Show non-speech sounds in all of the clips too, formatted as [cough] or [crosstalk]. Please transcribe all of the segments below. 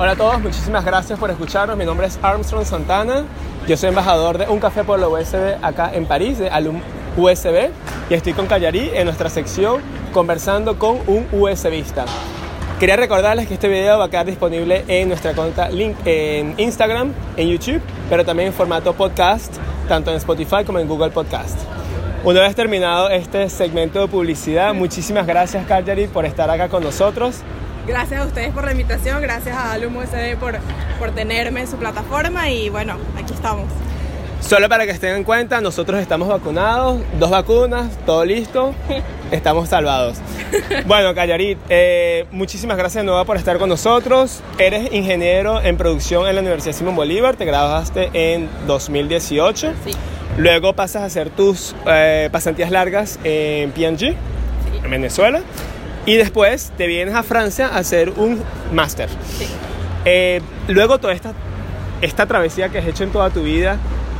Hola a todos, muchísimas gracias por escucharnos. Mi nombre es Armstrong Santana. Yo soy embajador de Un Café por la USB acá en París, de Alum USB. Y estoy con Callarí en nuestra sección conversando con un USBista. Quería recordarles que este video va a quedar disponible en nuestra cuenta link en Instagram, en YouTube, pero también en formato podcast, tanto en Spotify como en Google Podcast. Una vez terminado este segmento de publicidad, muchísimas gracias Cagliari por estar acá con nosotros. Gracias a ustedes por la invitación, gracias a Alum USB por, por tenerme en su plataforma y bueno, aquí estamos. Solo para que estén en cuenta, nosotros estamos vacunados, dos vacunas, todo listo, [laughs] estamos salvados. Bueno, Callarit, eh, muchísimas gracias de nuevo por estar con nosotros. Eres ingeniero en producción en la Universidad Simón Bolívar, te graduaste en 2018. Sí. Luego pasas a hacer tus eh, pasantías largas en PNG, en Venezuela. Y después te vienes a Francia a hacer un máster. Sí. Eh, luego toda esta, esta travesía que has hecho en toda tu vida,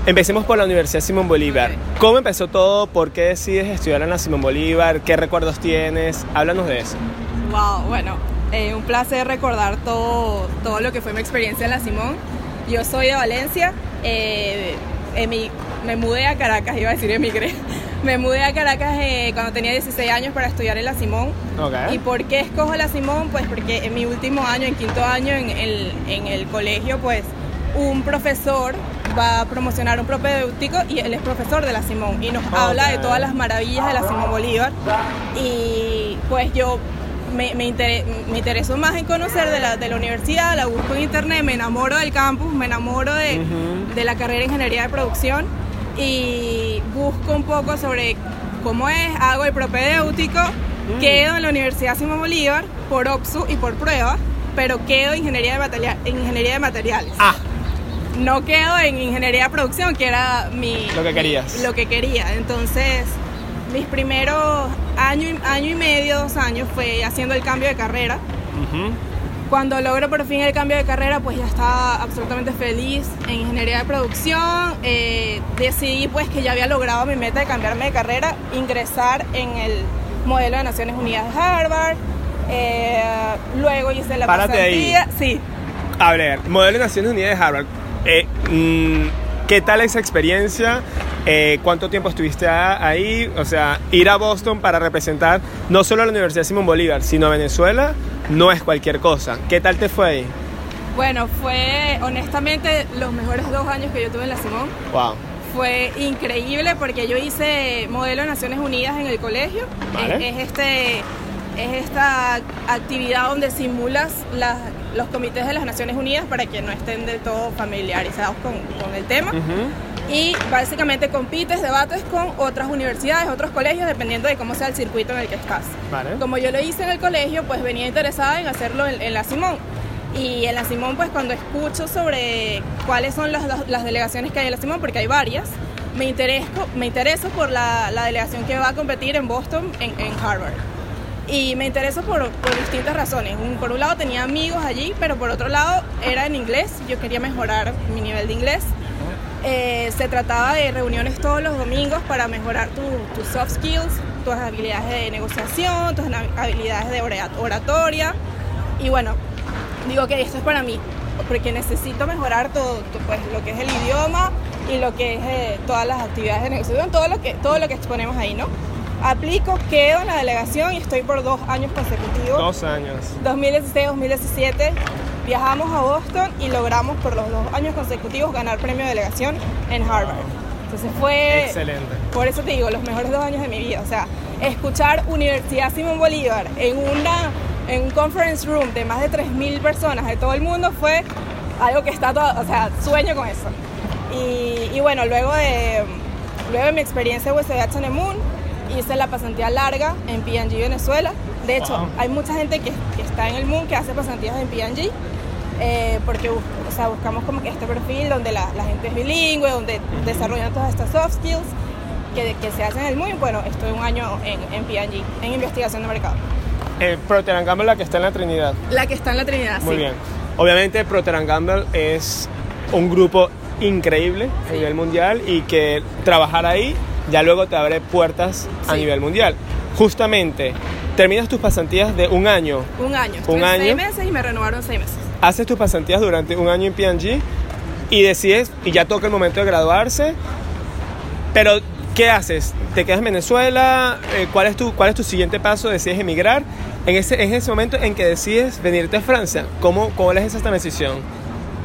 empecemos por la Universidad Simón Bolívar. ¿Cómo empezó todo? ¿Por qué decides estudiar en la Simón Bolívar? ¿Qué recuerdos tienes? Háblanos de eso. Wow, bueno, eh, un placer recordar todo, todo lo que fue mi experiencia en la Simón. Yo soy de Valencia, eh, me mudé a Caracas, iba a decir emigré. Me mudé a Caracas eh, cuando tenía 16 años para estudiar en la Simón. Ok. ¿Y por qué escojo la Simón? Pues porque en mi último año, en quinto año en el, en el colegio, pues un profesor va a promocionar un propedéutico y él es profesor de la Simón y nos habla de todas las maravillas de la Simón Bolívar. Y pues yo me, me, inter- me interesó más en conocer de la, de la universidad, la busco en internet, me enamoro del campus, me enamoro de, Ujú. de la carrera de ingeniería de producción y busco un poco sobre cómo es, hago el propedéutico, quedo en la Universidad Simón Bolívar por OPSU y por prueba, pero quedo en ingeniería de, materia- en ingeniería de materiales. Ah, No quedo en ingeniería de producción, que era mi... Lo que querías. Lo que quería. Entonces, mis primeros año y, año y medio, dos años, fue haciendo el cambio de carrera. ujú. Cuando logro por fin el cambio de carrera, pues ya estaba absolutamente feliz en ingeniería de producción. Eh, decidí pues que ya había logrado mi meta de cambiarme de carrera, ingresar en el modelo de Naciones Unidas de Harvard. Eh, luego hice la Párate ahí. pasantía. Sí, A ver, modelo de Naciones Unidas de Harvard. Eh, mm, ¿Qué tal esa experiencia? Eh, ¿Cuánto tiempo estuviste ahí? O sea, ir a Boston para representar no solo a la Universidad Simón Bolívar, sino a Venezuela, no es cualquier cosa. ¿Qué tal te fue ahí? bueno, fue honestamente los mejores dos años que yo tuve en la Simón. Wow. Fue increíble porque yo hice modelo de Naciones Unidas en el colegio. Vale. Es, es este, es esta actividad donde simulas las- los comités de las Naciones Unidas para que no estén del todo familiarizados con, con el tema. Y básicamente compites, debates con otras universidades, otros colegios, dependiendo de cómo sea el circuito en el que estás. Vale. Como yo lo hice en el colegio, pues venía interesada en hacerlo en, en la Simón. Y en la Simón, pues cuando escucho sobre cuáles son las, las- las delegaciones que hay en la Simón, porque hay varias, me intereso, me intereso por la, la delegación que va a competir en Boston, en, en Harvard. Y me intereso por, por distintas razones. Un- por un lado tenía amigos allí, pero por otro lado era en inglés. Yo quería mejorar mi nivel de inglés. Eh, se trataba de reuniones todos los domingos para mejorar tu- tus soft skills, tus habilidades de negociación, tus habilidades de ora- oratoria. Y bueno, digo que esto es para mí, porque necesito mejorar todo, to- pues, lo que es el idioma y lo que es eh, todas las actividades de negociación, todo lo, que, todo lo que exponemos ahí, ¿no? Aplico, quedo en la delegación y estoy por dos años consecutivos. Dos años. 2016-2017 viajamos a Boston y logramos por los dos años consecutivos ganar premio de delegación en Harvard. Entonces fue... Excelente. Por eso te digo, los mejores dos años de mi vida. O sea, escuchar Universidad Simón Bolívar en, una, en un conference room de más de 3.000 personas de todo el mundo fue algo que está todo... O sea, sueño con eso. Y, y bueno, luego de, luego de mi experiencia en USDH en el Moon, hice la pasantía larga en PNG Venezuela. De hecho, Wow. hay mucha gente que, que está en el Moon que hace pasantías en PNG. eh, porque o sea, buscamos como que este perfil donde la, la gente es bilingüe, donde desarrollan todas estas soft skills que, que se hacen en el Moon. Bueno, estoy un año en, en PNG, en investigación de mercado. Eh, Procter Gamble, la que está en la Trinidad. La que está en la Trinidad, Muy sí. bien. Obviamente Procter Gamble es un grupo increíble a Sí. nivel mundial y que trabajar ahí ya luego te abre puertas a nivel mundial. Justamente, terminas tus pasantías de un año. Un año. Un año. seis meses y me renovaron seis meses. haces tus pasantías durante un año en P&G y decides, y ya toca el momento de graduarse, pero ¿qué haces? ¿Te quedas en Venezuela? Eh, ¿cuál, es tu, ¿Cuál es tu siguiente paso? ¿Decides emigrar? En ese, en ese momento en que decides venirte a Francia, ¿cómo, cómo es esta decisión?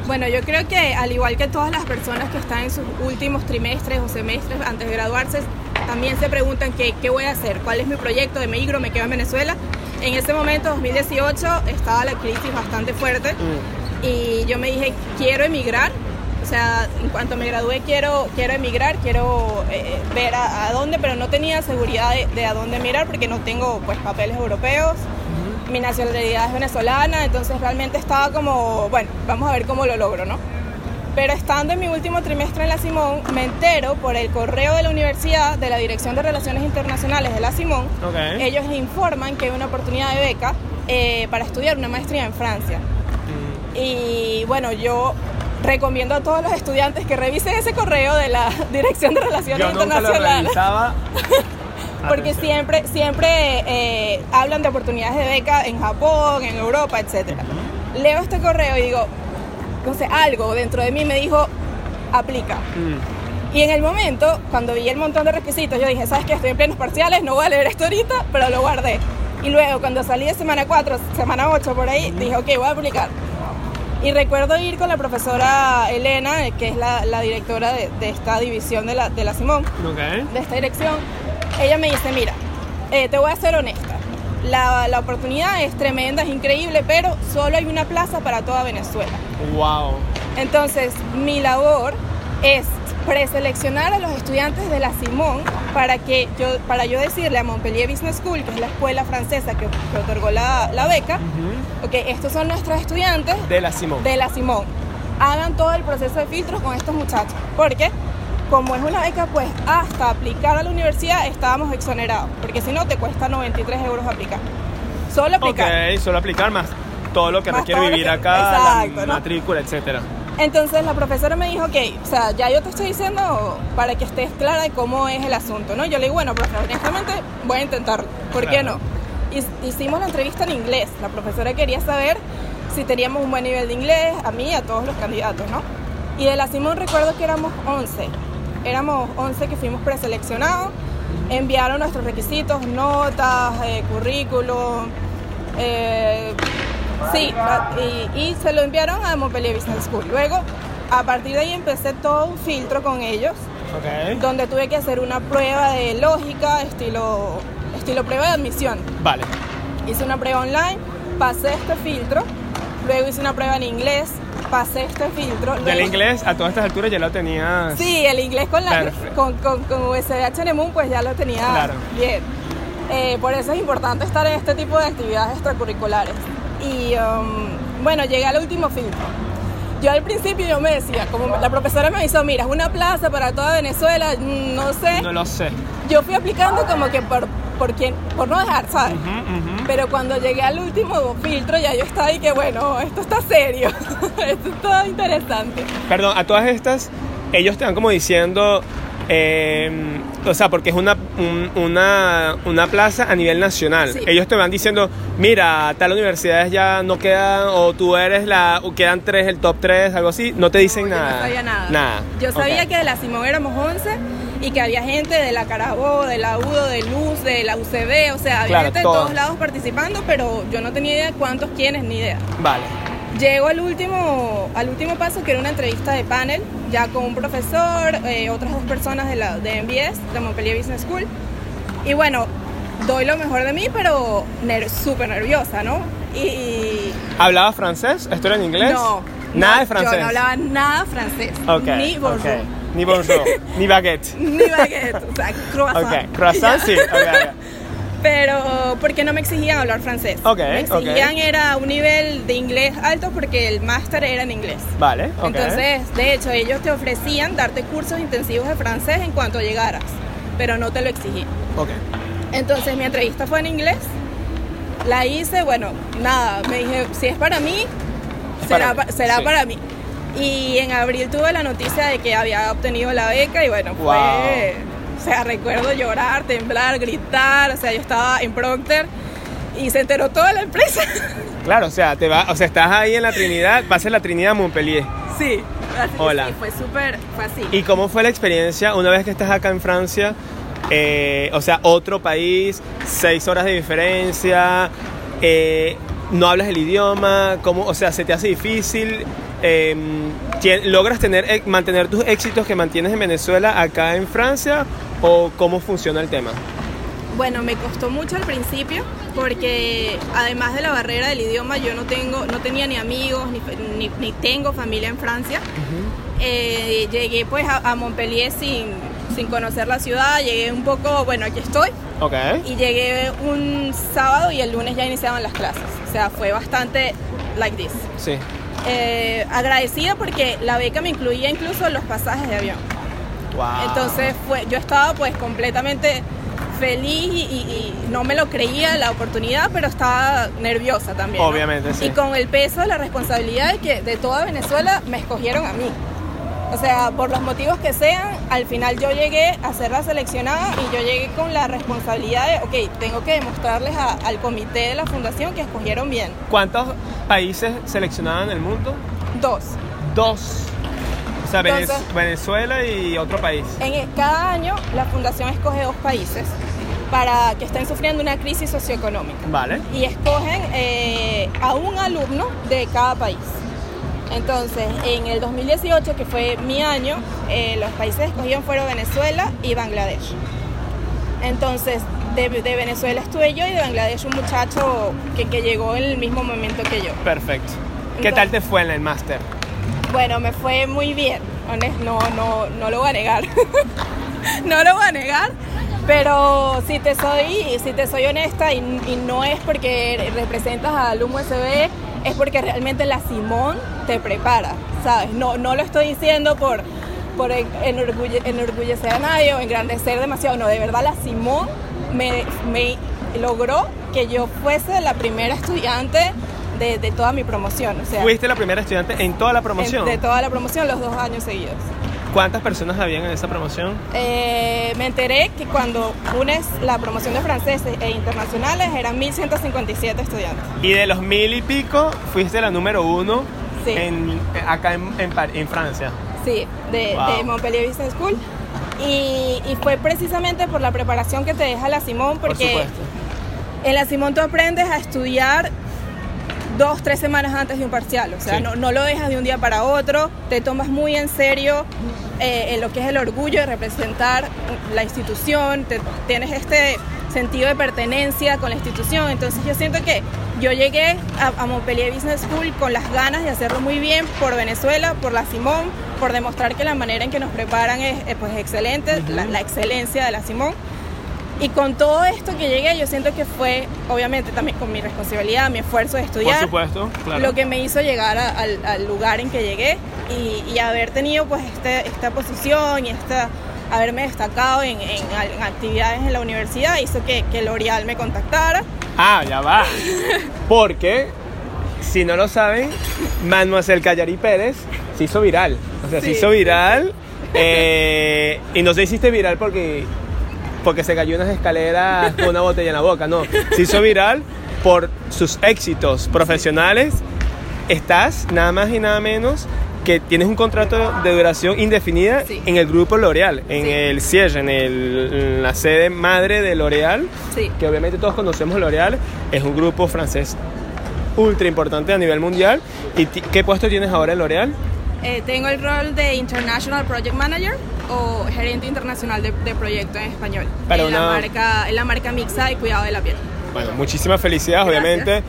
Bueno, yo creo que al igual que todas las personas que están en sus últimos trimestres o semestres antes de graduarse, también se preguntan qué, qué voy a hacer, cuál es mi proyecto, de migro, me quedo en Venezuela. En ese momento, 2018, estaba la crisis bastante fuerte Mm. y yo me dije, quiero emigrar. O sea, en cuanto me gradué quiero, quiero emigrar, quiero eh, ver a, a dónde, pero no tenía seguridad de, de a dónde mirar porque no tengo pues papeles europeos mi nacionalidad es venezolana, entonces realmente estaba como, bueno, vamos a ver cómo lo logro, ¿no? Pero estando en mi último trimestre en la Simón, me entero por el correo de la universidad, de la Dirección de Relaciones Internacionales de la Simón, ellos informan que hay una oportunidad de beca eh, para estudiar una maestría en Francia. Mm. Y bueno, yo recomiendo a todos los estudiantes que revisen ese correo de la [laughs] Dirección de Relaciones Yo nunca lo Internacionales. revisaba. [laughs] Porque siempre, siempre eh, hablan de oportunidades de beca en Japón, en Europa, etc. Leo este correo y digo, no sé, algo dentro de mí me dijo, aplica. Mm. Y en el momento, cuando vi el montón de requisitos, yo dije, ¿sabes qué? Estoy en plenos parciales, no voy a leer esto ahorita, pero lo guardé. Y luego, cuando salí de semana 4, semana 8 por ahí, dije, ok, voy a aplicar. Y recuerdo ir con la profesora Elena, que es la, la directora de, de esta división de la, de la Simón, Ok. de esta dirección, ella me dice, mira, eh, te voy a ser honesta, la, la oportunidad es tremenda, es increíble, pero solo hay una plaza para toda Venezuela. Wow. Entonces, mi labor es preseleccionar a los estudiantes de la Simón para que yo, para yo decirle a Montpellier Business School, que es la escuela francesa que, que otorgó la, la beca, ok, estos son nuestros estudiantes De la Simón. de la Simón. Hagan todo el proceso de filtros con estos muchachos. Porque, como es una beca, pues hasta aplicar a la universidad estábamos exonerados. Porque si no, te cuesta 93 euros aplicar. Solo aplicar. Ok, solo aplicar más todo lo que Más requiere vivir que- acá, Exacto, la ¿no? matrícula, etcétera. Entonces la profesora me dijo, ok, o sea, ya yo te estoy diciendo para que estés clara de cómo es el asunto, ¿no? Yo le digo, bueno, profe, honestamente voy a intentarlo, ¿por qué Claro. no? Y- hicimos la entrevista en inglés, la profesora quería saber si teníamos un buen nivel de inglés, a mí y a todos los candidatos, ¿no? Y de la Simón recuerdo que éramos 11, éramos 11 que fuimos preseleccionados, enviaron nuestros requisitos, notas, eh, currículum, eh, sí, y, y se lo enviaron a Montpellier Business School. Luego, a partir de ahí empecé todo un filtro con ellos, donde tuve que hacer una prueba de lógica, estilo, estilo prueba de admisión. Vale. Hice una prueba online, pasé este filtro, luego hice una prueba en inglés, pasé este filtro. Del luego- inglés a todas estas alturas ya lo tenías. Sí, el inglés con, la, con, con, con USDH Nemun pues ya lo tenía Claro. bien. Eh, por eso es importante estar en este tipo de actividades extracurriculares. Y um, bueno, llegué al último filtro. Yo al principio yo me decía, como la profesora me avisó, mira, es una plaza para toda Venezuela, mm, no sé. No lo sé. Yo fui aplicando como que por, por, quien, por no dejar, ¿sabes? Ujú, ujú. Pero cuando llegué al último filtro ya yo estaba y que bueno, esto está serio, [laughs] esto está interesante. Perdón, a todas estas, ellos te van como diciendo, eh, o sea, porque es una, un- una, una plaza a nivel nacional. Sí. Ellos te van diciendo, mira, tal universidades ya no quedan, o tú eres la, o quedan tres, el top 3, algo así. No te dicen No, yo nada. No sabía nada. Nada. Yo sabía Ok. que de la Simón éramos 11 y que había gente de la Carabobo, de la UDO, de Luz, de la UCB, o sea, había Claro, gente de todos lados participando, pero yo no tenía idea de cuántos, quiénes, ni idea. Vale. Llego al último, al último paso, que era una entrevista de panel, ya con un profesor, eh, otras dos personas de, la, de MBS, de Montpellier Business School. Y bueno, doy lo mejor de mí, pero ner- súper nerviosa, ¿no? Y, ¿Hablabas francés? ¿Esto era en inglés? No. Nada no, de francés. Yo no hablaba nada francés. Ok, Ni ok. Ni bonjour. [laughs] ni baguette. Ni baguette, o sea, croissant. Ok, croissant sí. ok, ok. [laughs] Pero porque no me exigían hablar francés. Ok, Me exigían era un nivel de inglés alto porque el máster era en inglés. Vale, ok. Entonces, de hecho, ellos te ofrecían darte cursos intensivos de francés en cuanto llegaras, pero no te lo exigían. Ok. Entonces, mi entrevista fue en inglés. La hice, bueno, nada, me dije, si es para mí, será, Para- pa- será sí. para mí. Y en abril tuve la noticia de que había obtenido la beca y bueno, Wow. fue, o sea, recuerdo llorar, temblar, gritar, o sea, yo estaba en Procter y se enteró toda la empresa. [laughs] Claro, o sea, te va, o sea, estás ahí en la Trinidad, vas a la Trinidad Montpellier. Sí, así Hola. sí, fue súper, fue así. ¿Y cómo fue la experiencia una vez que estás acá en Francia? Eh, o sea, otro país, seis horas de diferencia, eh, no hablas el idioma, ¿cómo, o sea, se te hace difícil? Eh, ¿Logras tener, eh, mantener tus éxitos que mantienes en Venezuela acá en Francia? ¿O cómo funciona el tema? Bueno, me costó mucho al principio porque además de la barrera del idioma yo no tengo, no tenía ni amigos ni, ni- ni tengo familia en Francia. Eh, llegué pues a, a Montpellier sin, sin conocer la ciudad, llegué un poco, bueno, aquí estoy Ok. y llegué un sábado y el lunes ya iniciaban las clases. O sea, fue bastante like this. Sí. Eh, agradecida porque la beca me incluía incluso los pasajes de avión. Wow. Entonces fue, yo estaba pues completamente feliz y, y- y no me lo creía la oportunidad, pero estaba nerviosa también. ¿no? Obviamente, sí. Y con el peso de la responsabilidad de que de toda Venezuela me escogieron a mí. O sea, por los motivos que sean, al final yo llegué a ser la seleccionada y yo llegué con la responsabilidad de, ok, tengo que demostrarles a- al comité de la fundación que escogieron bien. ¿Cuántos países seleccionaban en el mundo? Dos. Dos. O sea, Entonces- Venezuela y otro país. En el- cada año la fundación escoge dos países para que estén sufriendo una crisis socioeconómica Vale. y escogen eh, a un alumno de cada país. Entonces, en el 2018, que fue mi año, eh, los países escogidos fueron Venezuela y Bangladesh. Entonces, de, de Venezuela estuve yo y de Bangladesh un muchacho que, que llegó en el mismo momento que yo. Perfecto. ¿Qué Entonces- tal te fue en el máster? Bueno, me fue muy bien, honest- no, no, no lo voy a negar. [laughs] no lo voy a negar, pero si te soy, si te soy honesta y, y no es porque representas al USB, es porque realmente la Simón te prepara, ¿sabes? No, no lo estoy diciendo por, por en- enorgulle- enorgullecer a nadie o engrandecer demasiado, no, de verdad la Simón me, me logró que yo fuese la primera estudiante de, de toda mi promoción, o sea... Fuiste la primera estudiante en toda la promoción. En- de toda la promoción, los dos años seguidos. ¿Cuántas personas habían en esa promoción? Eh, me enteré que cuando unes la promoción de franceses e internacionales eran 1.157 estudiantes. Y de los mil y pico, fuiste la número uno Sí. en, acá en, en Par- en Francia. Sí, de, Wow. de Montpellier Business School. Y, y fue precisamente por la preparación que te deja la Simón, Por porque en la Simón tú aprendes a estudiar dos, tres semanas antes de un parcial. O sea, Sí. no, no lo dejas de un día para otro, te tomas muy en serio eh, en lo que es el orgullo de representar la institución, te- tienes este sentido de pertenencia con la institución. Entonces yo siento que yo llegué a, a Montpellier Business School con las ganas de hacerlo muy bien por Venezuela, por la Simón, por demostrar que la manera en que nos preparan es eh, pues excelente, la, la excelencia de la Simón. Y con todo esto que llegué, yo siento que fue, obviamente, también con mi responsabilidad, mi esfuerzo de Por estudiar, supuesto, claro. lo que me hizo llegar a- al, al lugar en que llegué y, y haber tenido pues este, esta posición y esta, haberme destacado en, en- en actividades en la universidad hizo que, que L'Oreal me contactara. Ah, ya va. Porque, si no lo saben, Manuel Callari Pérez se hizo viral. O sea, se hizo sí, viral. eh, y no se hiciste viral porque, porque se cayó unas escaleras con una botella en la boca. No, se hizo viral por sus éxitos profesionales. Estás nada más y nada menos que tienes un contrato de duración indefinida Sí. en el grupo L'Oreal, en Sí. el Siege, en, en la sede madre de L'Oreal Sí. que obviamente todos conocemos L'Oreal, es un grupo francés ultra importante a nivel mundial. ¿Y qué puesto tienes ahora en L'Oreal? Eh, tengo el rol de International Project Manager o gerente internacional de, de proyecto en español. Para en, una- la marca, en la marca Mixa de cuidado de la piel. Bueno, muchísimas felicidades, Gracias. obviamente.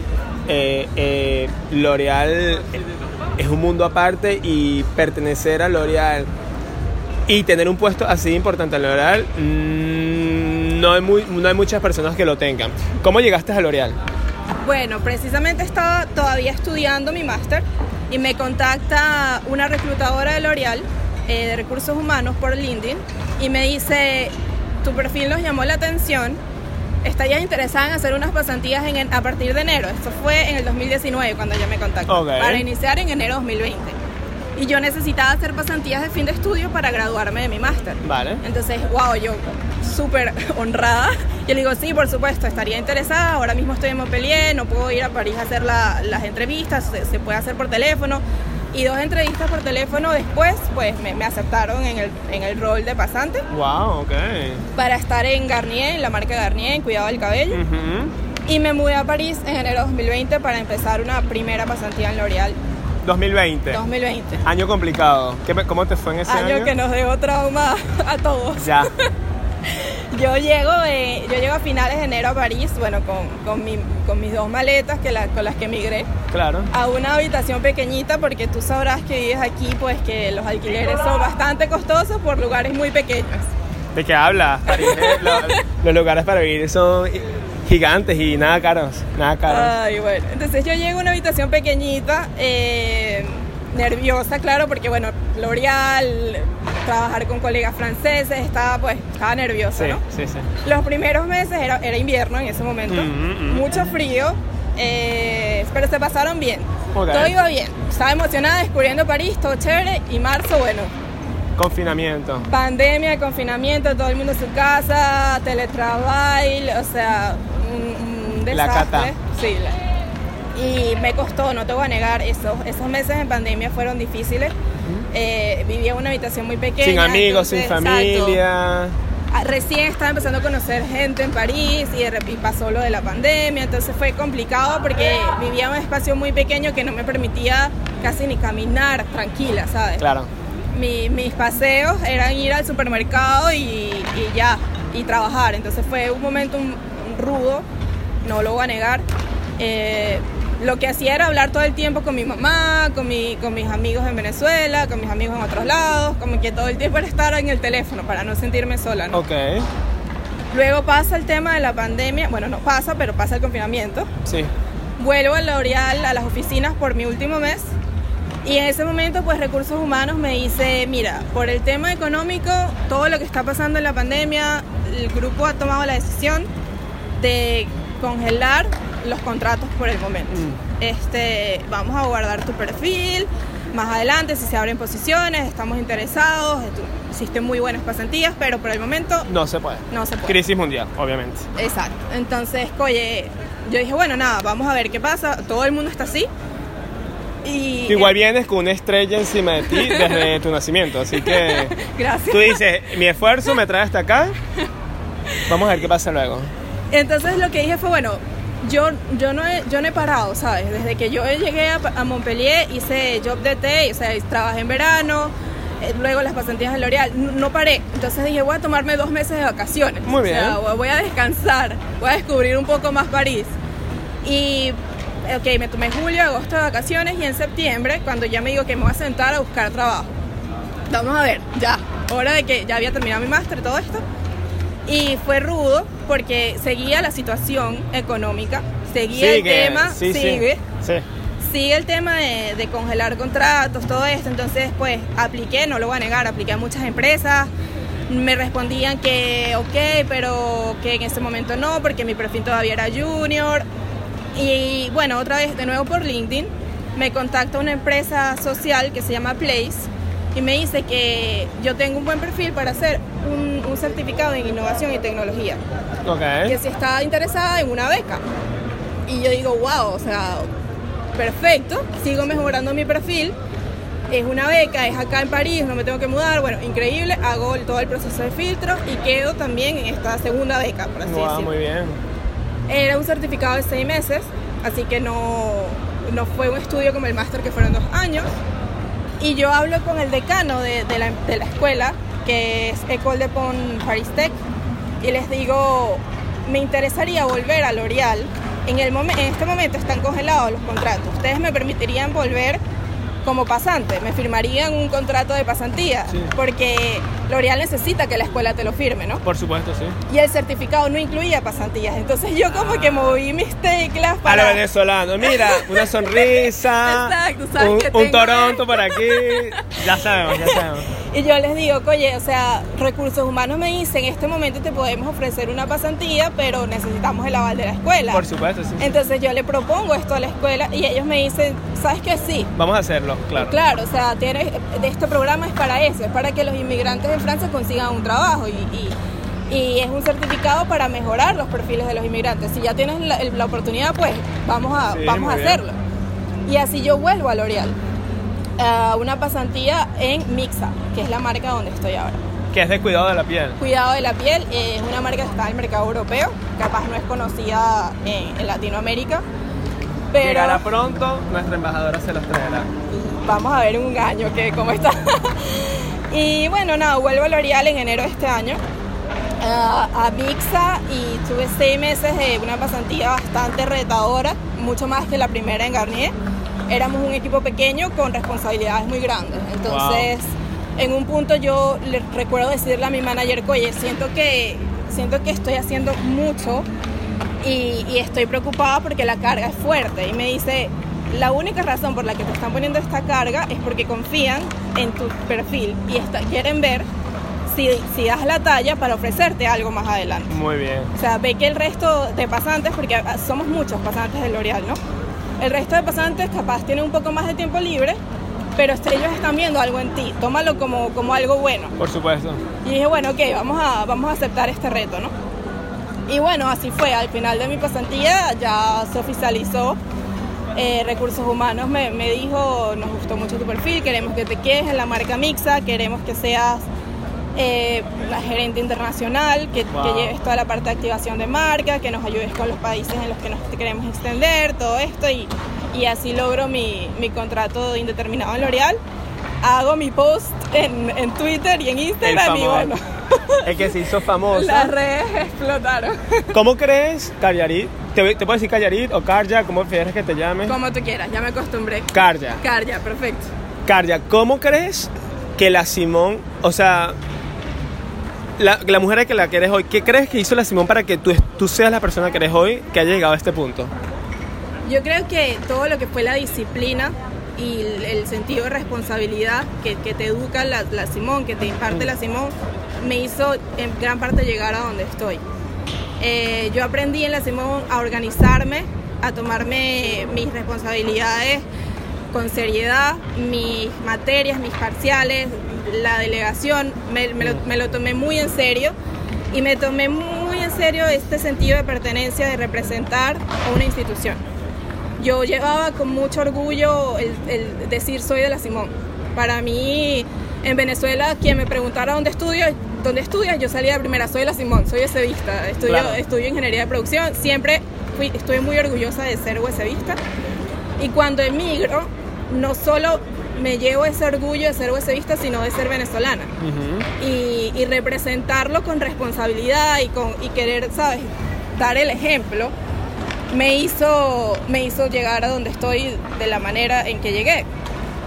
Eh, eh, L'Oreal es un mundo aparte y pertenecer a L'Oreal y tener un puesto así importante en L'Oreal, mm, no, hay muy- no hay muchas personas que lo tengan. ¿Cómo llegaste a L'Oreal? Bueno, precisamente estaba todavía estudiando mi máster y me contacta una reclutadora de L'Oreal eh, de recursos humanos por LinkedIn y me dice, tu perfil nos llamó la atención, estarías interesada en hacer unas pasantías en a partir de enero. Esto fue en el 2019 cuando ella me contactó, Ok. para iniciar en enero 2020. y yo necesitaba hacer pasantías de fin de estudio para graduarme de mi máster. Vale. Entonces, wow, yo súper [laughs] honrada. Yo le digo, sí, por supuesto, estaría interesada. Ahora mismo estoy en Montpellier, no puedo ir a París a hacer la- las entrevistas, se, se puede hacer por teléfono. Y dos entrevistas por teléfono después, pues me, me aceptaron en el, en el rol de pasante Wow, ok. para estar en Garnier, en la marca Garnier, en cuidado del cabello. Y me mudé a París en enero de 2020 para empezar una primera pasantía en L'Oréal 2020. 2020. Año complicado. ¿Qué ¿Cómo te fue en ese año? Año que nos dejó trauma a todos. Ya. [laughs] Yo llego, eh, yo llego a finales de enero a París, bueno, con, con, mi- con mis dos maletas que la- con las que emigré, Claro. a una habitación pequeñita porque tú sabrás que vives aquí, pues que los alquileres son bastante costosos por lugares muy pequeños. ¿De qué hablas? París, eh, lo- los lugares para vivir son gigantes y nada caros. Nada caros. Ay, bueno. Entonces yo llego a una habitación pequeñita, eh, nerviosa, claro, porque bueno, L'Oreal, trabajar con colegas franceses, estaba pues, estaba nerviosa, sí, ¿no? sí, sí. Los primeros meses era, era invierno en ese momento, Mm, mm. mucho frío, eh, pero se pasaron bien. Todo iba bien. Estaba emocionada descubriendo París, todo chévere. Y marzo, bueno, Confinamiento. pandemia, confinamiento, todo el mundo en su casa, teletrabajo, o sea, un, un La desastre. cata. Sí, la- y me costó, no te voy a negar, esos, esos meses en pandemia fueron difíciles. Eh, vivía en una habitación muy pequeña. Sin amigos, sin entonces, familia. Ah, Recién estaba empezando a conocer gente en París y, de y pasó lo de la pandemia, entonces fue complicado porque vivía en un espacio muy pequeño que no me permitía casi ni caminar tranquila, ¿sabes? Claro. Mi- mis paseos eran ir al supermercado y, y ya, y trabajar. Entonces fue un momento un- un rudo, no lo voy a negar. Eh, lo que hacía era hablar todo el tiempo con mi mamá, con, mi, con mis amigos en Venezuela, con mis amigos en otros lados, como que todo el tiempo era estar en el teléfono para no sentirme sola. ¿no? Ok. Luego pasa el tema de la pandemia, bueno, no pasa, pero pasa el confinamiento. Sí. Vuelvo a L'Oreal, a las oficinas por mi último mes. Y en ese momento, pues Recursos Humanos me dice, mira, por el tema económico, todo lo que está pasando en la pandemia, el grupo ha tomado la decisión de congelar los contratos por el momento. Mm. Este, vamos a guardar tu perfil, más adelante si se abren posiciones, estamos interesados, hiciste muy buenas pasantías, pero por el momento No se puede. no se puede. Crisis mundial, obviamente. Exacto. Entonces, oye, yo dije, bueno, nada, vamos a ver qué pasa. Todo el mundo está así. Y Tú igual vienes con una estrella encima de ti desde [laughs] tu nacimiento, así que [laughs] Gracias. tú dices, mi esfuerzo me trae hasta acá. Vamos a ver qué pasa luego. Entonces lo que dije fue, bueno, yo, yo, no, he, yo no he parado, ¿sabes? Desde que yo llegué a, a Montpellier hice job de té, o sea, trabajé en verano, eh, luego las pasantías de L'Oreal, no, no paré. Entonces dije, voy a tomarme dos meses de vacaciones. Muy bien. O sea, voy- a descansar, voy a descubrir un poco más París. Y, ok, me tomé julio, agosto de vacaciones y en septiembre, cuando ya me digo que me voy a sentar a buscar trabajo. Vamos a ver, ya, hora de que ya había terminado mi máster todo esto. Y fue rudo porque seguía la situación económica, seguía el tema, sí, sí. sigue, Sí. sigue el tema de, de congelar contratos, todo esto. Entonces, pues apliqué, no lo voy a negar, apliqué a muchas empresas. Me respondían que ok, pero que en ese momento no, porque mi perfil todavía era junior. Y bueno, otra vez, de nuevo por LinkedIn, me contacta una empresa social que se llama Place y me dice que yo tengo un buen perfil para hacer un, un certificado en innovación y tecnología que Ok. si estaba interesada en una beca. Y yo digo, wow, o sea, perfecto, sigo mejorando mi perfil. Es una beca, es acá en París, no me tengo que mudar. Bueno, increíble, hago todo el proceso de filtro y quedo también en esta segunda beca, por así Wow, decirlo. muy bien. Era un certificado de seis meses, así que no, no fue un estudio como el máster que fueron dos años. Y yo hablo con el decano de, de la, de la escuela, que es École de Pont Paris Tech, y les digo, me interesaría volver a L'Oréal. En, el en este momento están congelados los contratos. ¿Ustedes me permitirían volver como pasante? ¿Me firmarían un contrato de pasantía? Sí. Porque L'Oréal necesita que la escuela te lo firme, ¿no? Por supuesto, sí. y el certificado no incluía pasantías. Entonces yo como que moví mis teclas A para... lo venezolano, mira, una sonrisa, [laughs] Exacto, sabes un, que un Toronto por aquí. Ya sabemos, ya [laughs] sabemos. Y yo les digo, oye, o sea, recursos humanos me dicen, en este momento te podemos ofrecer una pasantía, pero necesitamos el aval de la escuela. Por supuesto, sí. Entonces yo le propongo esto a la escuela y ellos me dicen, ¿sabes qué? Sí. Vamos a hacerlo, claro. Claro, o sea, tiene, este programa es para eso, es para que los inmigrantes en Francia consigan un trabajo y, y, y es un certificado para mejorar los perfiles de los inmigrantes. Si ya tienes la, la oportunidad, pues vamos a, Sí, vamos a bien. hacerlo. Y así yo vuelvo a L'Oreal. A una pasantía en Mixa, que es la marca donde estoy ahora. Que es de cuidado de la piel. Cuidado de la piel eh, es una marca que está en el mercado europeo, capaz no es conocida en, en Latinoamérica, pero Llegará pronto, nuestra embajadora se los traerá. vamos a ver un año que cómo está. [laughs] y bueno, nada, vuelvo a L'Oreal en enero de este año ah, a Mixa y tuve seis meses de una pasantía bastante retadora, mucho más que la primera en Garnier. Éramos un equipo pequeño con responsabilidades muy grandes. Entonces, en un punto yo le recuerdo decirle a mi manager, oye, siento que, siento que estoy haciendo mucho y, y estoy preocupada porque la carga es fuerte. Y me dice, la única razón por la que te están poniendo esta carga es porque confían en tu perfil y está- quieren ver si, si das la talla para ofrecerte algo más adelante. Muy bien. O sea, ve que el resto de pasantes, porque somos muchos pasantes de L'Oreal, ¿no? El resto de pasantes capaz tienen un poco más de tiempo libre, pero est- ellos están viendo algo en ti. Tómalo como, como algo bueno. Por supuesto. Y dije, bueno, ok, vamos a, vamos a aceptar este reto, ¿no? Y bueno, así fue. Al final de mi pasantía ya se oficializó. Eh, Recursos Humanos me, me dijo, nos gustó mucho tu perfil, queremos que te quedes en la marca Mixa, queremos que seas eh, la gerente internacional, que, Wow. que lleves toda la parte de activación de marca, que nos ayudes con los países en los que nos queremos extender, todo esto. Y, y así logro mi, mi contrato indeterminado en L'Oreal. Hago mi post en, en Twitter y en Instagram y bueno, El que se hizo famoso. [laughs] las redes explotaron. [laughs] ¿Cómo crees, Callarit? ¿Te, te puedo decir Callarit o Carja? ¿Cómo prefieres que te llame? Como tú quieras, ya me acostumbré. Carja. Carja, perfecto. Carja, ¿cómo crees que la Simón, o sea, la, la mujer que la que eres hoy, ¿qué crees que hizo la Simón para que tú, tú seas la persona que eres hoy, que haya llegado a este punto? Yo creo que todo lo que fue la disciplina y el, el sentido de responsabilidad que, que te educa la, la Simón, que te imparte la Simón, me hizo en gran parte llegar a donde estoy. Eh, yo aprendí en la Simón a organizarme, a tomarme mis responsabilidades con seriedad, mis materias, mis parciales, la delegación, me, me lo, me lo tomé muy en serio y me tomé muy en serio este sentido de pertenencia, de representar a una institución. Yo llevaba con mucho orgullo el, el decir soy de la Simón. Para mí, en Venezuela, quien me preguntara dónde estudio, dónde estudias, yo salía de primera, soy de la Simón, soy USBista, estudio, Claro. estudio ingeniería de producción, siempre fui, estoy muy orgullosa de ser USBista. Y cuando emigro, no solo me llevo ese orgullo de ser USBista, sino de ser venezolana y, y representarlo con responsabilidad y, con, y querer, ¿sabes?, dar el ejemplo, me hizo, me hizo llegar a donde estoy de la manera en que llegué.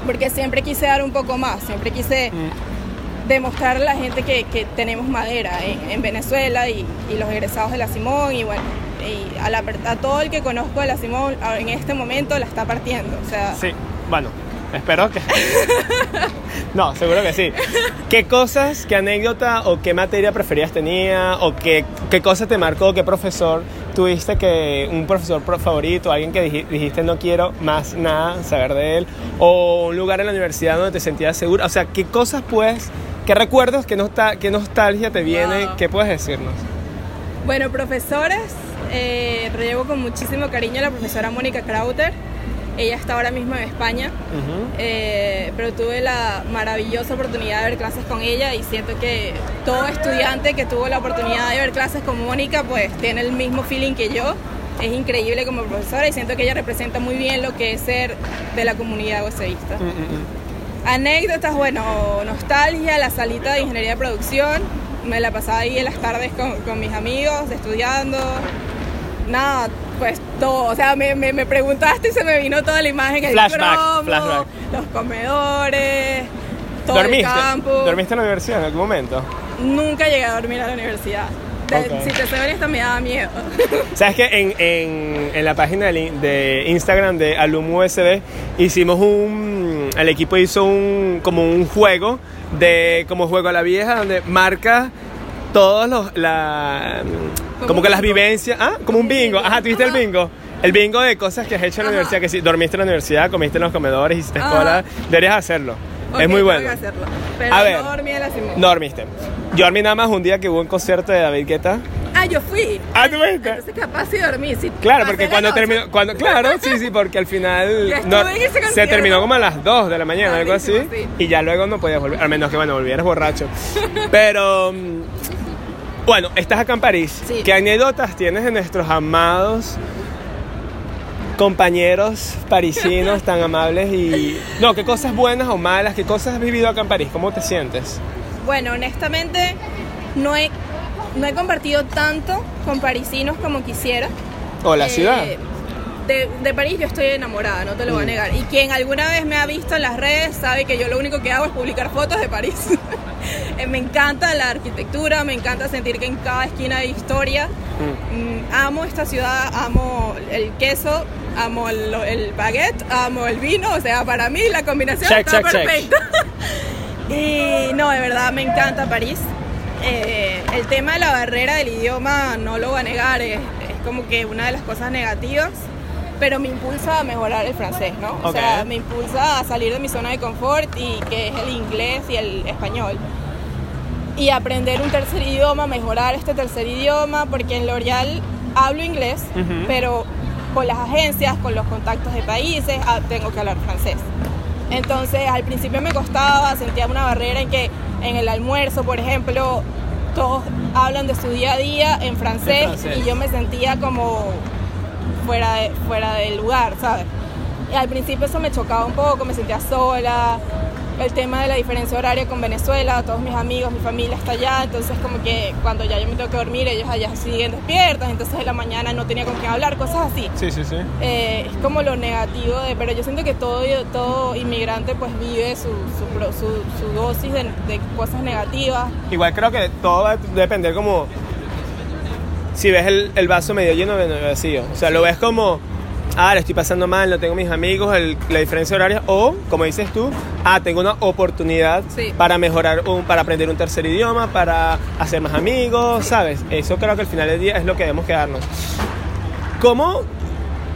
Porque siempre quise dar un poco más, siempre quise Mm. demostrar a la gente que, que tenemos madera en, en Venezuela y, y los egresados de la Simón y bueno, y a, la, a todo el que conozco de la Simón en este momento la está partiendo. O sea, Sí, bueno, espero que... [laughs] no, seguro que sí. ¿Qué cosas, qué anécdota o qué materia preferías tenía o qué, qué cosa te marcó, qué profesor tuviste que, un profesor pro- favorito, alguien que dij- dijiste no quiero más nada saber de él o un lugar en la universidad donde te sentías segura? O sea, ¿qué cosas puedes, qué recuerdos, qué, nostal- qué nostalgia te viene, Wow. qué puedes decirnos? Bueno, profesores, eh, llevo con muchísimo cariño a la profesora Mónica Krauter. Ella está ahora mismo en España, Ujú. eh, pero tuve la maravillosa oportunidad de ver clases con ella y siento que todo estudiante que tuvo la oportunidad de ver clases con Mónica, pues tiene el mismo feeling que yo. Es increíble como profesora y siento que ella representa muy bien lo que es ser de la comunidad USBista. Mm, mm, mm. Anécdotas, bueno, nostalgia, la salita de ingeniería de producción. Me la pasaba ahí en las tardes con, con mis amigos, estudiando. Nada, todo. O sea, me, me, me preguntaste y se me vino toda la imagen. El Flashback, cromo, flashback. los comedores, todo ¿Dormiste? el campo. ¿Dormiste en la universidad en algún momento? Nunca llegué a dormir a la universidad. De-. Si te soy honesta, me daba miedo. [laughs] ¿Sabes que en, en, en la página de, de Instagram de Alum USB hicimos un, el equipo hizo un, como un juego de, como juego a la vieja, donde marca todos los, la, como que las vivencias, ah, como un bingo, ajá, ¿tuviste el bingo? El bingo de cosas que has hecho en la Ajá. universidad, que si dormiste en la universidad, comiste en los comedores, hiciste Ajá. escuela, deberías hacerlo. Ok, es muy tengo bueno. que hacerlo. Pero A ver. no dormí en la Simón. No dormiste. Yo dormí nada más un día que hubo un concierto de David Guetta. Ah, yo fui. Ah, ¿tú fuiste? Entonces capaz sí dormí. sí, Claro, porque cuando terminó, cuando, claro, sí, sí, porque al final [laughs] no- se terminó como a las 2 de la mañana, algo así, sí. y ya luego no podías volver, al menos que bueno, volvieras borracho. Pero bueno, estás acá en París. Sí. ¿Qué anécdotas tienes de nuestros amados compañeros parisinos tan amables y no, qué cosas buenas o malas, qué cosas has vivido acá en París? ¿Cómo te sientes? Bueno, honestamente, no he, no he compartido tanto con parisinos como quisiera. O la Eh, ciudad. De, de París yo estoy enamorada, no te lo voy a Mm. negar. Y quien alguna vez me ha visto en las redes sabe que yo lo único que hago es publicar fotos de París. [laughs] Eh, me encanta la arquitectura, me encanta sentir que en cada esquina hay historia. Mm. Mm, amo esta ciudad, amo el queso, amo el, el baguette, amo el vino. O sea, para mí la combinación Check, está check, check. perfecta. [laughs] y no, de verdad me encanta París. Eh, el tema de la barrera del idioma no lo voy a negar, es, es como que una de las cosas negativas, pero me impulsa a mejorar el francés, ¿no? O Ok. sea, me impulsa a salir de mi zona de confort y que es el inglés y el español. Y aprender un tercer idioma, mejorar este tercer idioma, porque en L'Oreal hablo inglés, Ujú. pero con las agencias, con los contactos de países, ah, tengo que hablar francés. Entonces al principio me costaba, sentía una barrera en que en el almuerzo, por ejemplo, todos hablan de su día a día en francés, En francés. y yo me sentía como fuera de, fuera del lugar, ¿sabes? Y al principio eso me chocaba un poco, me sentía sola, el tema de la diferencia horaria con Venezuela, todos mis amigos, mi familia está allá, entonces como que cuando ya yo me tengo que dormir, ellos allá siguen despiertos, entonces en la mañana no tenía con quién hablar, cosas así. Sí, sí, sí. Eh, es como lo negativo de, pero yo siento que todo, todo inmigrante pues vive su, su, su- su dosis de, de cosas negativas. Igual creo que todo va a depender como si ves el, el vaso medio lleno o medio vacío. O sea, lo ves como, ah, le estoy pasando mal, no tengo mis amigos, el- la diferencia horaria, o como dices tú, ah, tengo una oportunidad Sí. para mejorar, un, para aprender un tercer idioma, para hacer más amigos, ¿sabes? Eso creo que al final del día es lo que debemos quedarnos. ¿Cómo,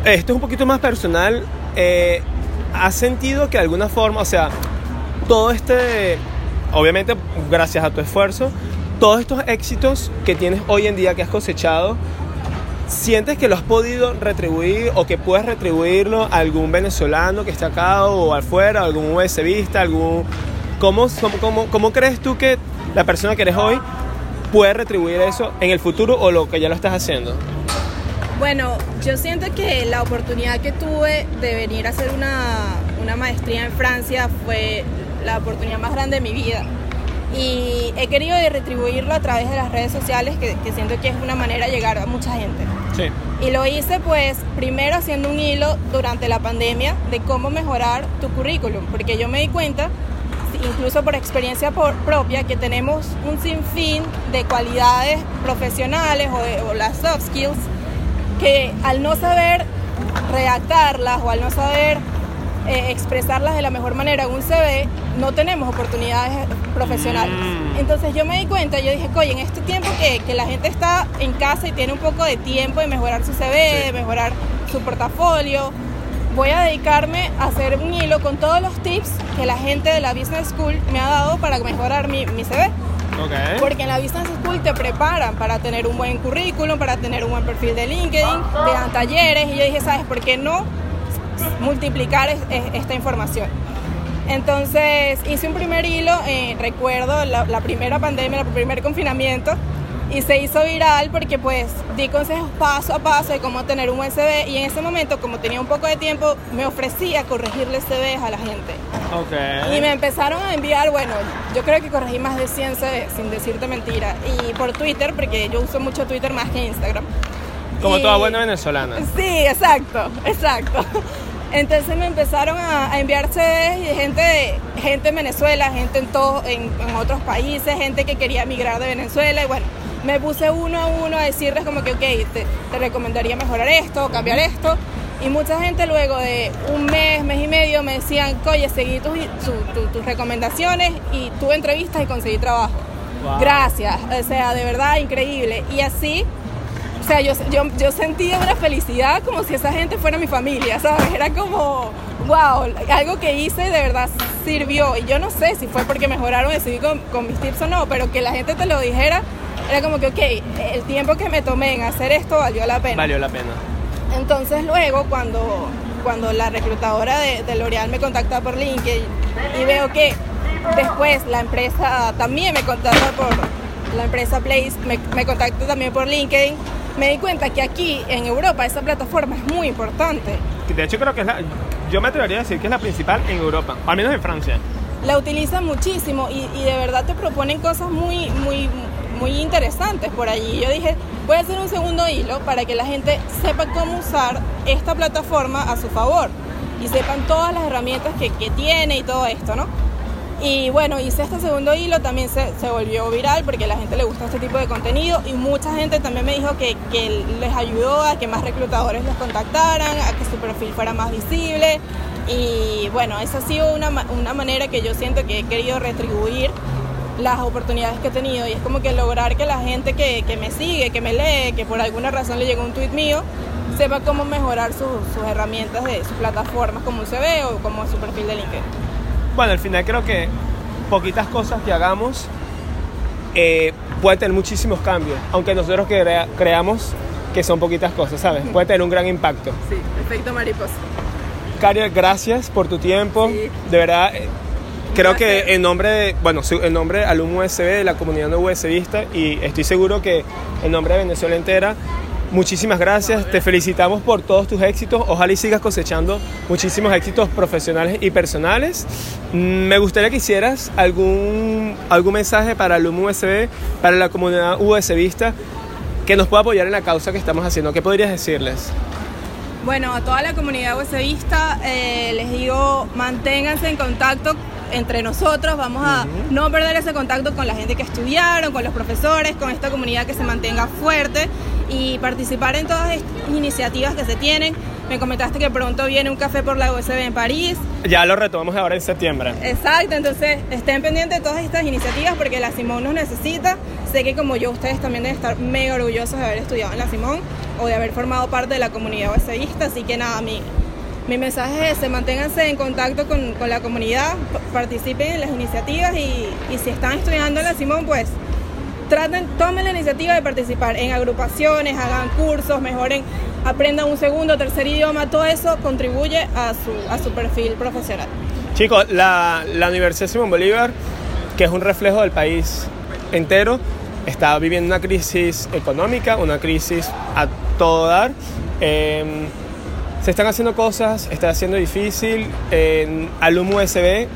esto es un poquito más personal, eh, has sentido que de alguna forma, o sea, todo este, obviamente gracias a tu esfuerzo, todos estos éxitos que tienes hoy en día, que has cosechado, ¿sientes que lo has podido retribuir o que puedes retribuirlo a algún venezolano que está acá o afuera, algún USBista, algún... ¿Cómo, cómo, cómo, crees tú que la persona que eres hoy puede retribuir eso en el futuro o lo que ya lo estás haciendo? Bueno, yo siento que la oportunidad que tuve de venir a hacer una, una maestría en Francia fue la oportunidad más grande de mi vida. Y he querido retribuirlo a través de las redes sociales, que, que siento que es una manera de llegar a mucha gente. Y lo hice pues primero haciendo un hilo durante la pandemia de cómo mejorar tu currículum, porque yo me di cuenta, incluso por experiencia propia, que tenemos un sinfín de cualidades profesionales o las soft skills que al no saber redactarlas o al no saber eh, expresarlas de la mejor manera en un CV, no tenemos oportunidades profesionales. Mm. Entonces yo me di cuenta, yo dije, oye, en este tiempo que, que la gente está en casa y tiene un poco de tiempo de mejorar su CV, Sí. de mejorar su portafolio, voy a dedicarme a hacer un hilo con todos los tips que la gente de la Business School me ha dado para mejorar mi, mi CV. Ok. Porque en la Business School te preparan para tener un buen currículum, para tener un buen perfil de LinkedIn, te dan talleres y yo dije, ¿sabes por qué no multiplicar es- es- esta información? Entonces hice un primer hilo, eh, recuerdo la, la primera pandemia, el primer confinamiento, y se hizo viral porque pues di consejos paso a paso de cómo tener un buen CV y en ese momento como tenía un poco de tiempo me ofrecí a corregirle CVs a la gente. Ok. Y me empezaron a enviar, bueno, yo creo que corregí más de 100 CV, sin decirte mentira. Y por Twitter, porque yo uso mucho Twitter más que Instagram. Como Y- toda buena venezolana. Sí, exacto, exacto. Entonces me empezaron a, a enviar CVs y gente, de, gente en Venezuela, gente en, todo, en, en otros países, gente que quería emigrar de Venezuela. Y bueno, me puse uno a uno a decirles como que, ok, te, te recomendaría mejorar esto, cambiar esto. Y mucha gente luego de un mes, mes y medio me decían, oye, seguí tus, tus recomendaciones y tuve entrevistas y conseguí trabajo. Gracias, o sea, de verdad increíble. Y así, o sea, yo, yo, yo sentía una felicidad como si esa gente fuera mi familia, ¿sabes? Era como, wow, algo que hice de verdad sirvió. Y yo no sé si fue porque mejoraron decidí con, con mis tips o no, pero que la gente te lo dijera, era como que, ok, el tiempo que me tomé en hacer esto valió la pena. Valió la pena. Entonces luego cuando, cuando la reclutadora de, de L'Oreal me contacta por LinkedIn y veo que después la empresa también me contacta por, la empresa Place me, me contacta también por LinkedIn, me di cuenta que aquí en Europa esa plataforma es muy importante. De hecho creo que es la, yo me atrevería a decir que es la principal en Europa, al menos en Francia. La utilizan muchísimo y, y de verdad te proponen cosas muy, muy, muy interesantes por allí. Yo dije, voy a hacer un segundo hilo para que la gente sepa cómo usar esta plataforma a su favor y sepan todas las herramientas que, que tiene y todo esto, ¿no? Y bueno, hice este segundo hilo, también se, se, volvió viral porque a la gente le gusta este tipo de contenido y mucha gente también me dijo que, que les ayudó a que más reclutadores los contactaran, a que su perfil fuera más visible. Y bueno, esa ha sido una, una manera que yo siento que he querido retribuir las oportunidades que he tenido y es como que lograr que la gente que, que me sigue, que me lee, que por alguna razón le llegó un tweet mío, sepa cómo mejorar sus, sus herramientas de sus plataformas como un CV o como su perfil de LinkedIn. Bueno, al final creo que poquitas cosas que hagamos eh, pueden tener muchísimos cambios, aunque nosotros crea, creamos que son poquitas cosas, ¿sabes? Puede tener un gran impacto. Sí, efecto mariposa. Cariel, gracias por tu tiempo. Sí. De verdad, eh, creo gracias. que en nombre de, bueno, en nombre de Alum USB, de la comunidad no USBista, y estoy seguro que en nombre de Venezuela entera, Muchísimas gracias, te felicitamos por todos tus éxitos. Ojalá y sigas cosechando muchísimos éxitos profesionales y personales. Me gustaría que hicieras algún, algún mensaje para el USB, para la comunidad USBista, que nos pueda apoyar en la causa que estamos haciendo. ¿Qué podrías decirles? Bueno, a toda la comunidad USBista eh, les digo, manténganse en contacto entre nosotros, vamos a no perder ese contacto con la gente que estudiaron, con los profesores, con esta comunidad que se mantenga fuerte y participar en todas estas iniciativas que se tienen. Me comentaste que pronto viene un café por la USB en París. Ya lo retomamos ahora en septiembre. Exacto, entonces estén pendientes de todas estas iniciativas porque la Simón nos necesita. Sé que como yo, ustedes también deben estar mega orgullosos de haber estudiado en la Simón o de haber formado parte de la comunidad USBista, así que nada, mi, mi mensaje es ese, manténganse en contacto con, con la comunidad, participen en las iniciativas y, y si están estudiando en la Simón, pues traten, tomen la iniciativa de participar en agrupaciones, hagan cursos, mejoren, aprendan un segundo, tercer idioma, todo eso contribuye a su, a su perfil profesional. Chicos, la, la Universidad Simón Bolívar, que es un reflejo del país entero, está viviendo una crisis económica, una crisis a todo dar. Eh, se están haciendo cosas, está haciendo difícil. En Alum USB, eh,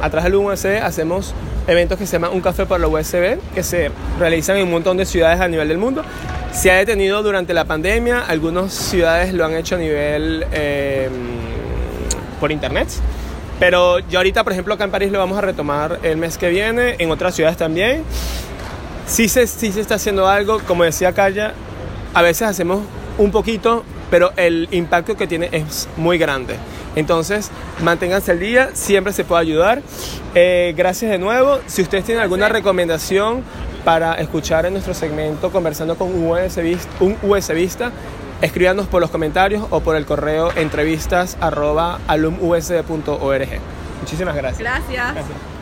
atrás de Alum USB, hacemos eventos que se llaman Un Café por la USB, que se realizan en un montón de ciudades a nivel del mundo. Se ha detenido durante la pandemia, algunas ciudades lo han hecho a nivel eh, por internet. Pero yo ahorita, por ejemplo, acá en París lo vamos a retomar el mes que viene, en otras ciudades también. Sí se, sí se está haciendo algo, como decía Calla, a veces hacemos un poquito, pero el impacto que tiene es muy grande. Entonces, manténganse al día, siempre se puede ayudar. Eh, gracias de nuevo. Si ustedes tienen alguna recomendación para escuchar en nuestro segmento conversando con un USBista, un USBista escríbanos por los comentarios o por el correo entrevistas arroba. Muchísimas gracias. Gracias. gracias.